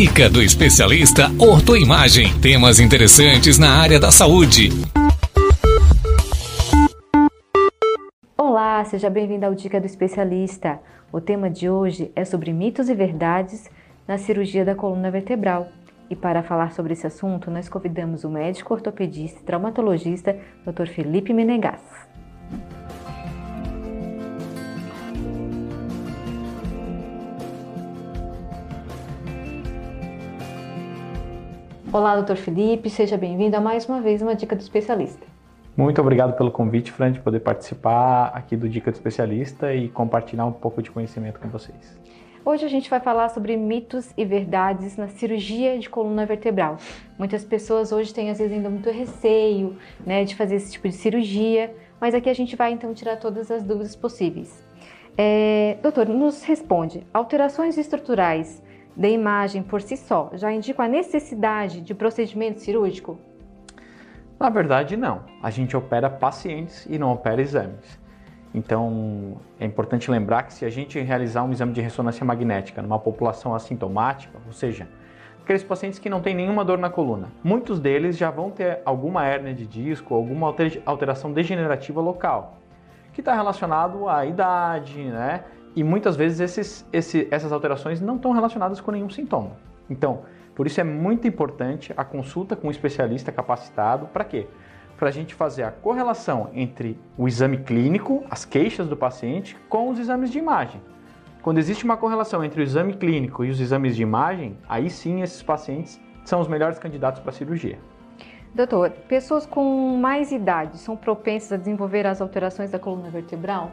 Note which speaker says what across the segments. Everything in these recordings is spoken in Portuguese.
Speaker 1: Dica do especialista Ortoimagem. Temas interessantes na área da saúde.
Speaker 2: Olá, seja bem-vindo ao Dica do Especialista. O tema de hoje é sobre mitos e verdades na cirurgia da coluna vertebral. E para falar sobre esse assunto, nós convidamos o médico ortopedista e traumatologista Dr. Felipe Menegas. Olá, doutor Felipe, seja bem-vindo a mais uma vez uma Dica do Especialista.
Speaker 3: Muito obrigado pelo convite, Fran, de poder participar aqui do Dica do Especialista e compartilhar um pouco de conhecimento com vocês.
Speaker 2: Hoje a gente vai falar sobre mitos e verdades na cirurgia de coluna vertebral. Muitas pessoas hoje têm às vezes ainda muito receio né, de fazer esse tipo de cirurgia, mas aqui a gente vai então tirar todas as dúvidas possíveis. É, doutor, nos responde: alterações estruturais da imagem por si só já indicam a necessidade de procedimento cirúrgico?
Speaker 3: Na verdade, não. A gente opera pacientes e não opera exames. Então, é importante lembrar que se a gente realizar um exame de ressonância magnética numa população assintomática, ou seja, aqueles pacientes que não têm nenhuma dor na coluna, muitos deles já vão ter alguma hérnia de disco, alguma alteração degenerativa local, que está relacionado à idade, né? E muitas vezes esses, esse, essas alterações não estão relacionadas com nenhum sintoma. Então, por isso é muito importante a consulta com um especialista capacitado. Para quê? Para a gente fazer a correlação entre o exame clínico, as queixas do paciente, com os exames de imagem. Quando existe uma correlação entre o exame clínico e os exames de imagem, aí sim esses pacientes são os melhores candidatos para cirurgia.
Speaker 2: Doutor, pessoas com mais idade são propensas a desenvolver as alterações da coluna vertebral?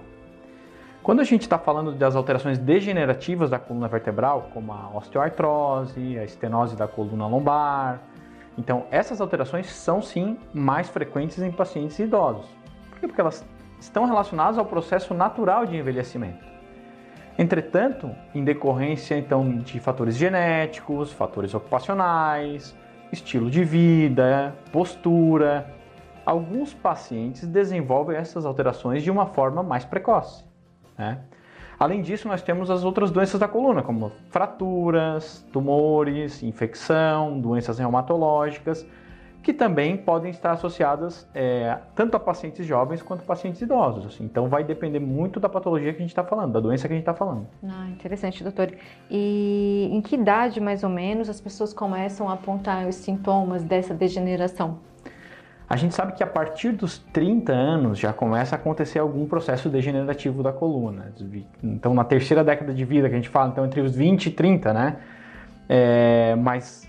Speaker 3: Quando a gente está falando das alterações degenerativas da coluna vertebral, como a osteoartrose, a estenose da coluna lombar, então essas alterações são sim mais frequentes em pacientes idosos. Por quê? Porque elas estão relacionadas ao processo natural de envelhecimento. Entretanto, em decorrência então de fatores genéticos, fatores ocupacionais, estilo de vida, postura, alguns pacientes desenvolvem essas alterações de uma forma mais precoce. Né? Além disso, nós temos as outras doenças da coluna, como fraturas, tumores, infecção, doenças reumatológicas, que também podem estar associadas é, tanto a pacientes jovens quanto a pacientes idosos. Assim. Então, vai depender muito da patologia que a gente está falando, da doença que a gente está falando.
Speaker 2: Ah, interessante, doutor. E em que idade, mais ou menos, as pessoas começam a apontar os sintomas dessa degeneração?
Speaker 3: A gente sabe que a partir dos 30 anos já começa a acontecer algum processo degenerativo da coluna. Então, na terceira década de vida, que a gente fala, então entre os 20 e 30, né? É, mas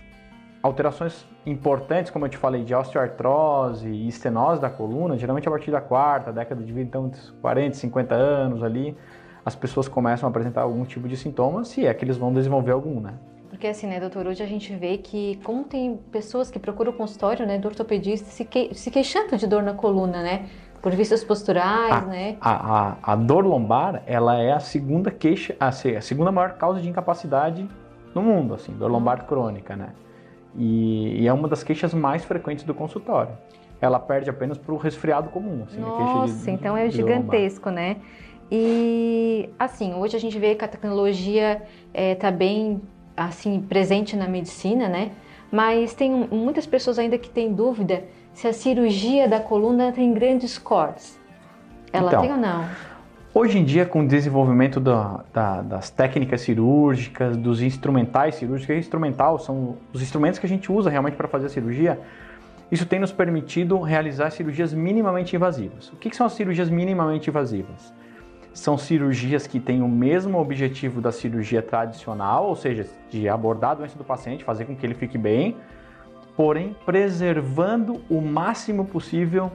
Speaker 3: alterações importantes, como eu te falei, de osteoartrose e estenose da coluna, geralmente a partir da quarta década de vida, então entre 40 e 50 anos ali, as pessoas começam a apresentar algum tipo de sintoma, se é que eles vão desenvolver algum, né?
Speaker 2: Porque assim, né, doutor, hoje a gente vê que como tem pessoas que procuram o consultório, né, do ortopedista se, que, se queixando de dor na coluna, né? Por vistas posturais,
Speaker 3: a,
Speaker 2: né?
Speaker 3: A, a, a, dor lombar, ela é a segunda queixa, a, a segunda maior causa de incapacidade no mundo, assim, dor lombar crônica, né? E, e, é uma das queixas mais frequentes do consultório. Ela perde apenas para o resfriado comum, assim,
Speaker 2: Nossa, de, então é gigantesco, né? E assim, hoje a gente vê que a tecnologia está eh, é, bem assim presente na medicina, né? Mas tem muitas pessoas ainda que têm dúvida se a cirurgia da coluna tem grandes cortes. Ela então, tem ou não?
Speaker 3: Hoje em dia, com o desenvolvimento da, da, das técnicas cirúrgicas, dos instrumentais cirúrgicos, instrumental são os instrumentos que a gente usa realmente para fazer a cirurgia, isso tem nos permitido realizar cirurgias minimamente invasivas. O que, que são as cirurgias minimamente invasivas? São cirurgias que têm o mesmo objetivo da cirurgia tradicional, ou seja, de abordar a doença do paciente, fazer com que ele fique bem, porém preservando o máximo possível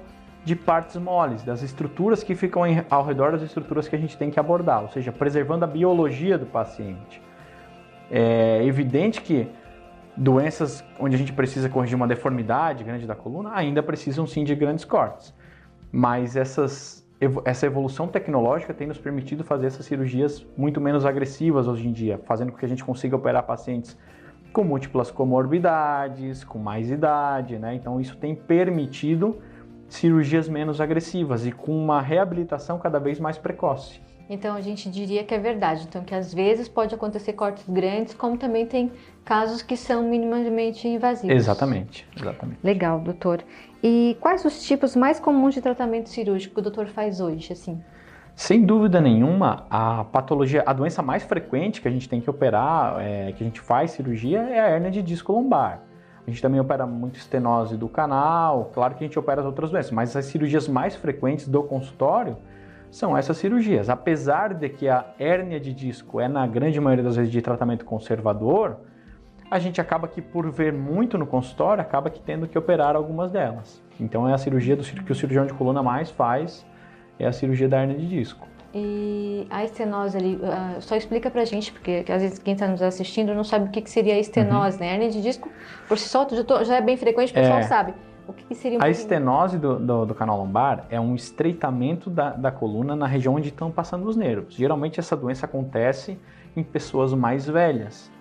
Speaker 3: de partes moles, das estruturas que ficam ao redor das estruturas que a gente tem que abordar, ou seja, preservando a biologia do paciente. É evidente que doenças onde a gente precisa corrigir uma deformidade grande da coluna ainda precisam sim de grandes cortes, mas essas essa evolução tecnológica tem nos permitido fazer essas cirurgias muito menos agressivas hoje em dia, fazendo com que a gente consiga operar pacientes com múltiplas comorbidades, com mais idade, né? Então isso tem permitido cirurgias menos agressivas e com uma reabilitação cada vez mais precoce.
Speaker 2: Então a gente diria que é verdade. Então que às vezes pode acontecer cortes grandes, como também tem casos que são minimamente invasivos.
Speaker 3: Exatamente, exatamente.
Speaker 2: Legal, doutor. E quais os tipos mais comuns de tratamento cirúrgico que o doutor faz hoje, assim?
Speaker 3: Sem dúvida nenhuma, a patologia, a doença mais frequente que a gente tem que operar, é, que a gente faz cirurgia, é a hernia de disco lombar. A gente também opera muito estenose do canal, claro que a gente opera as outras doenças, mas as cirurgias mais frequentes do consultório são essas cirurgias. Apesar de que a hérnia de disco é, na grande maioria das vezes, de tratamento conservador, a gente acaba que, por ver muito no consultório, acaba que tendo que operar algumas delas. Então é a cirurgia do, que o cirurgião de coluna mais faz, é a cirurgia da hernia de disco.
Speaker 2: E a estenose ali, uh, só explica pra gente, porque às vezes quem está nos assistindo não sabe o que, que seria a estenose, uhum. né? A hernia de disco, por si só, já é bem frequente, o pessoal é... sabe. O que, que seria um
Speaker 3: A estenose do, do, do, canal lombar é um estreitamento da, da coluna na região onde estão passando os nervos. Geralmente essa doença acontece em pessoas mais velhas.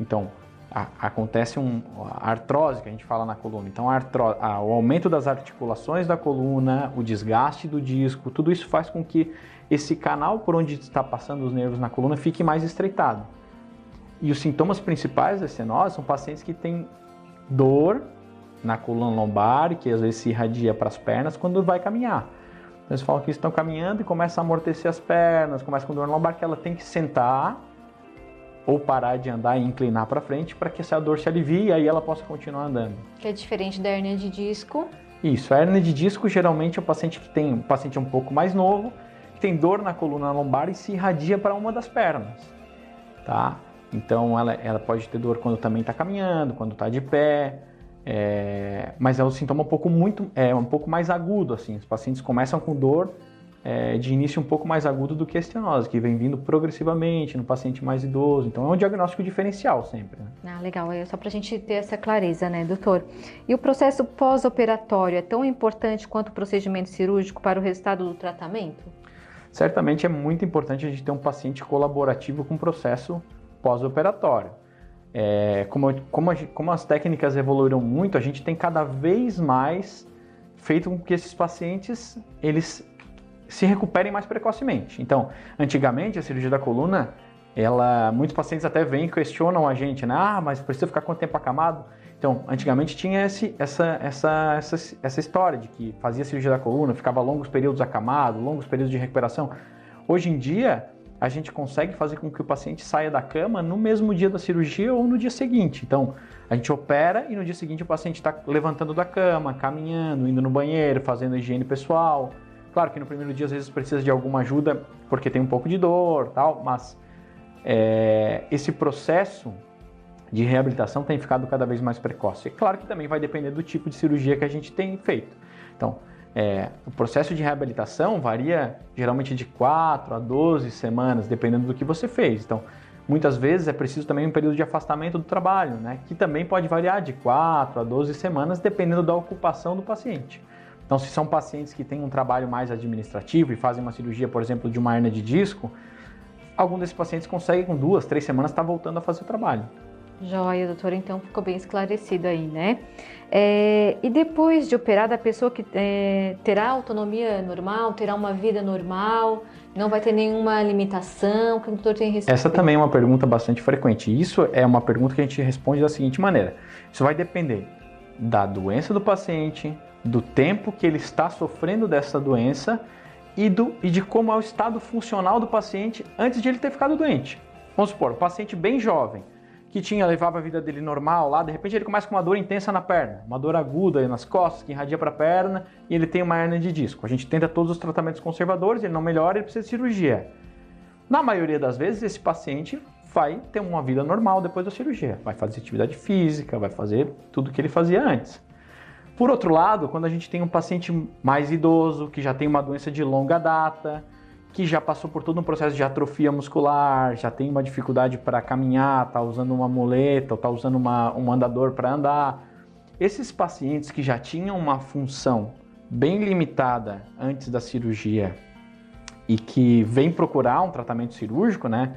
Speaker 3: Então, a, acontece um, a artrose que a gente fala na coluna. Então, a artro, a, o aumento das articulações da coluna, o desgaste do disco, tudo isso faz com que esse canal por onde está passando os nervos na coluna fique mais estreitado. E os sintomas principais da estenose são pacientes que têm dor na coluna lombar, que às vezes se irradia para as pernas quando vai caminhar. Eles falam que estão caminhando e começam a amortecer as pernas, começa com dor lombar, que ela tem que sentar ou parar de andar e inclinar para frente para que essa dor se alivie e aí ela possa continuar andando.
Speaker 2: Que é diferente da hernia de disco.
Speaker 3: Isso, a hernia de disco geralmente é o paciente que tem um paciente um pouco mais novo, que tem dor na coluna lombar e se irradia para uma das pernas, tá? Então ela, ela pode ter dor quando também está caminhando, quando está de pé, é, mas é um sintoma um pouco muito, é um pouco mais agudo assim. Os pacientes começam com dor é, de início um pouco mais agudo do que a estenose, que vem vindo progressivamente no paciente mais idoso. Então é um diagnóstico diferencial sempre. Né?
Speaker 2: Ah, legal. É só para a gente ter essa clareza, né, doutor? E o processo pós-operatório é tão importante quanto o procedimento cirúrgico para o resultado do tratamento?
Speaker 3: Certamente é muito importante a gente ter um paciente colaborativo com o processo pós-operatório. É, como, como, como as técnicas evoluíram muito, a gente tem cada vez mais feito com que esses pacientes eles se recuperem mais precocemente. Então, antigamente a cirurgia da coluna, ela, muitos pacientes até vêm e questionam a gente, né? Ah, mas precisa ficar quanto tempo acamado? Então, antigamente tinha esse, essa, essa, essa, essa história de que fazia cirurgia da coluna, ficava longos períodos acamado, longos períodos de recuperação. Hoje em dia, a gente consegue fazer com que o paciente saia da cama no mesmo dia da cirurgia ou no dia seguinte. Então, a gente opera e no dia seguinte o paciente está levantando da cama, caminhando, indo no banheiro, fazendo higiene pessoal. Claro que no primeiro dia às vezes precisa de alguma ajuda porque tem um pouco de dor, tal, mas é, esse processo de reabilitação tem ficado cada vez mais precoce. É claro que também vai depender do tipo de cirurgia que a gente tem feito. Então, é, o processo de reabilitação varia geralmente de 4 a 12 semanas, dependendo do que você fez. Então, muitas vezes é preciso também um período de afastamento do trabalho, né, que também pode variar de 4 a 12 semanas, dependendo da ocupação do paciente. Então, se são pacientes que têm um trabalho mais administrativo e fazem uma cirurgia, por exemplo, de uma hernia de disco, algum desses pacientes consegue com duas, três semanas estar tá voltando a fazer o trabalho.
Speaker 2: Joia, doutora, então ficou bem esclarecido aí, né? É, e depois de operada, a pessoa que é, terá autonomia normal, terá uma vida normal, não vai ter nenhuma limitação? Que o doutor tem resposta?
Speaker 3: Essa também é uma pergunta bastante frequente. Isso é uma pergunta que a gente responde da seguinte maneira: isso vai depender da doença do paciente, do tempo que ele está sofrendo dessa doença e, do, e de como é o estado funcional do paciente antes de ele ter ficado doente. Vamos supor, um paciente bem jovem que tinha levava a vida dele normal lá, de repente ele começa com uma dor intensa na perna, uma dor aguda nas costas que irradia para a perna e ele tem uma hernia de disco. A gente tenta todos os tratamentos conservadores, ele não melhora, ele precisa de cirurgia. Na maioria das vezes esse paciente vai ter uma vida normal depois da cirurgia, vai fazer atividade física, vai fazer tudo que ele fazia antes. Por outro lado, quando a gente tem um paciente mais idoso, que já tem uma doença de longa data, que já passou por todo um processo de atrofia muscular, já tem uma dificuldade para caminhar, está usando uma muleta, ou está usando uma, um andador para andar. Esses pacientes que já tinham uma função bem limitada antes da cirurgia e que vêm procurar um tratamento cirúrgico, né?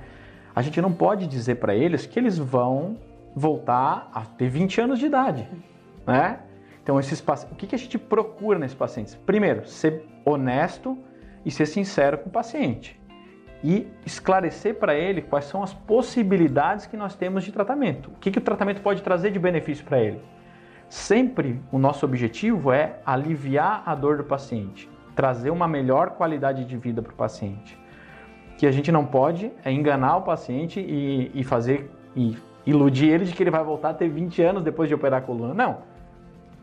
Speaker 3: A gente não pode dizer para eles que eles vão voltar a ter 20 anos de idade, né? Então, esses, o que a gente procura nesses pacientes? Primeiro, ser honesto e ser sincero com o paciente. e esclarecer para ele quais são as possibilidades que nós temos de tratamento. O que, que o tratamento pode trazer de benefício para ele? Sempre o nosso objetivo é aliviar a dor do paciente, trazer uma melhor qualidade de vida para o paciente. Que a gente não pode é enganar o paciente e, e fazer e iludir ele de que ele vai voltar a ter 20 anos depois de operar a coluna. Não.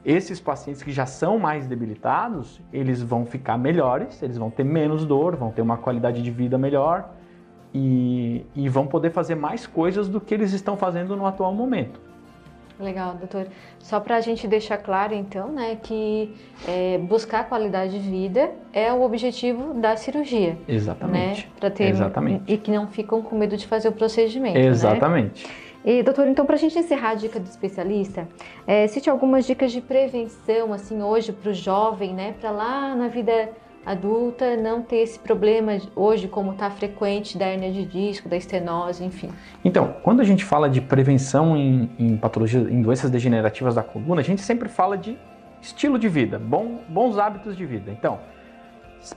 Speaker 3: Esses pacientes que já são mais debilitados, eles vão ficar melhores, eles vão ter menos dor, vão ter uma qualidade de vida melhor e, e vão poder fazer mais coisas do que eles estão fazendo no atual momento.
Speaker 2: Legal, doutor. Só para a gente deixar claro, então, né, que é, buscar qualidade de vida é o objetivo da cirurgia.
Speaker 3: Exatamente.
Speaker 2: Né, para ter
Speaker 3: Exatamente.
Speaker 2: E que não ficam com medo de fazer o procedimento.
Speaker 3: Exatamente.
Speaker 2: Né? E, doutor, então, para a gente encerrar a dica do especialista, é, cite algumas dicas de prevenção, assim, hoje para o jovem, né, para lá na vida adulta não ter esse problema hoje como está frequente da hernia de disco, da estenose, enfim.
Speaker 3: Então, quando a gente fala de prevenção em, em patologias, em doenças degenerativas da coluna, a gente sempre fala de estilo de vida, bom, bons hábitos de vida. Então,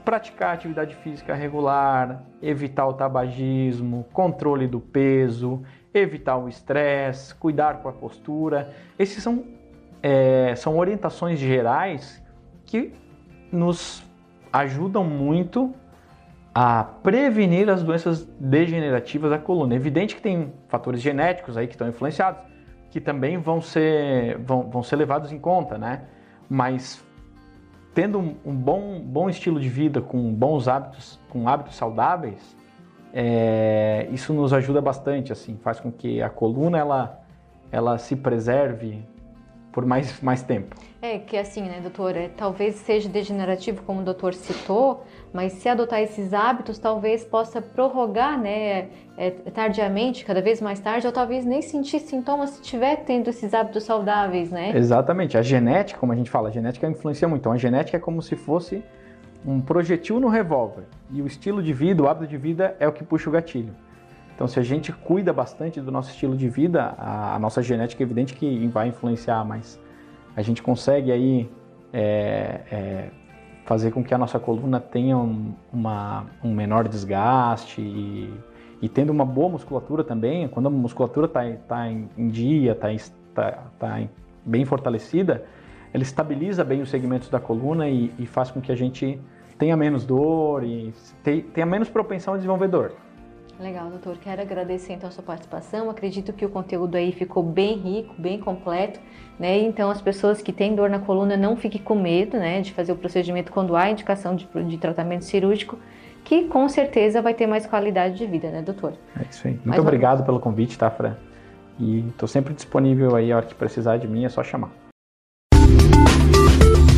Speaker 3: praticar atividade física regular, evitar o tabagismo, controle do peso, evitar o estresse, cuidar com a postura. Esses são, é, são orientações gerais que nos ajudam muito a prevenir as doenças degenerativas da coluna. É evidente que tem fatores genéticos aí que estão influenciados, que também vão ser, vão, vão ser levados em conta, né? Mas tendo um, um bom, bom estilo de vida, com bons hábitos, com hábitos saudáveis, é, isso nos ajuda bastante, assim, faz com que a coluna ela, ela se preserve por mais, mais tempo.
Speaker 2: É que assim, né, doutor, é, talvez seja degenerativo, como o doutor citou, mas se adotar esses hábitos, talvez possa prorrogar, né, é, tardiamente, cada vez mais tarde, ou talvez nem sentir sintomas se estiver tendo esses hábitos saudáveis, né?
Speaker 3: Exatamente. A genética, como a gente fala, a genética influencia muito. Então, a genética é como se fosse um projetil no revólver. E o estilo de vida, o hábito de vida é o que puxa o gatilho. Então, se a gente cuida bastante do nosso estilo de vida, a, a nossa genética é evidente que vai influenciar, mas a gente consegue aí é, é, fazer com que a nossa coluna tenha um, uma, um menor desgaste e, e, tendo uma boa musculatura também, quando a musculatura está tá em, em, dia, está tá, tá bem fortalecida, ela estabiliza bem os segmentos da coluna e, e faz com que a gente tenha menos dor e tenha menos propensão a desenvolver dor.
Speaker 2: Legal, doutor. Quero agradecer então a sua participação. Acredito que o conteúdo aí ficou bem rico, bem completo, né? Então as pessoas que têm dor na coluna não fiquem com medo, né, de fazer o procedimento quando há indicação de, de tratamento cirúrgico, que com certeza vai ter mais qualidade de vida, né, doutor?
Speaker 3: É isso aí. Muito Mais obrigado pelo convite, tá, Fran? E estou sempre disponível aí a hora que precisar de mim, é só chamar.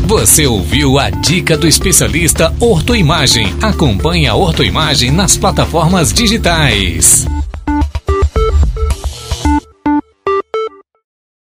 Speaker 1: Você ouviu a dica do especialista Ortoimagem. Acompanhe a Ortoimagem nas plataformas digitais.